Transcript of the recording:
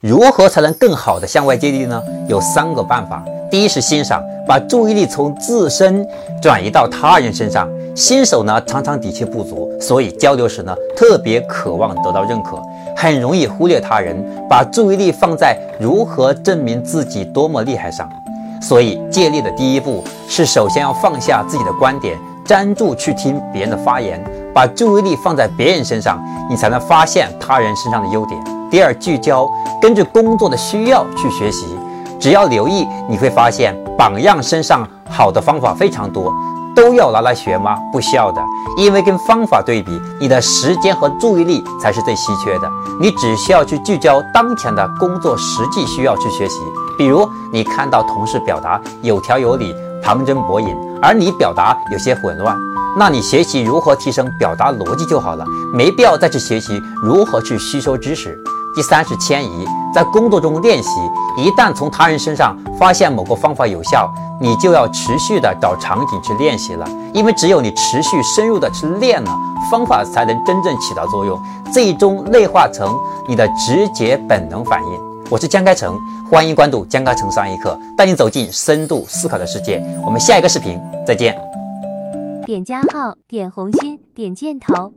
如何才能更好的向外借力呢？有三个办法。第一是欣赏，把注意力从自身转移到他人身上。新手呢常常底气不足，所以交流时呢特别渴望得到认可，很容易忽略他人，把注意力放在如何证明自己多么厉害上。所以借力的第一步是首先要放下自己的观点，专注去听别人的发言，把注意力放在别人身上，你才能发现他人身上的优点。第二，聚焦，根据工作的需要去学习。只要留意，你会发现榜样身上好的方法非常多，都要拿来学吗？不需要的，因为跟方法对比，你的时间和注意力才是最稀缺的。你只需要去聚焦当前的工作实际需要去学习。比如，你看到同事表达有条有理、旁征博引，而你表达有些混乱，那你学习如何提升表达逻辑就好了，没必要再去学习如何去吸收知识。第三是迁移，在工作中练习。一旦从他人身上发现某个方法有效，你就要持续的找场景去练习了。因为只有你持续深入的去练了，方法才能真正起到作用，最终内化成你的直觉本能反应。我是江开成，欢迎关注江开成商业课，带你走进深度思考的世界。我们下一个视频再见。点加号，点红心，点箭头。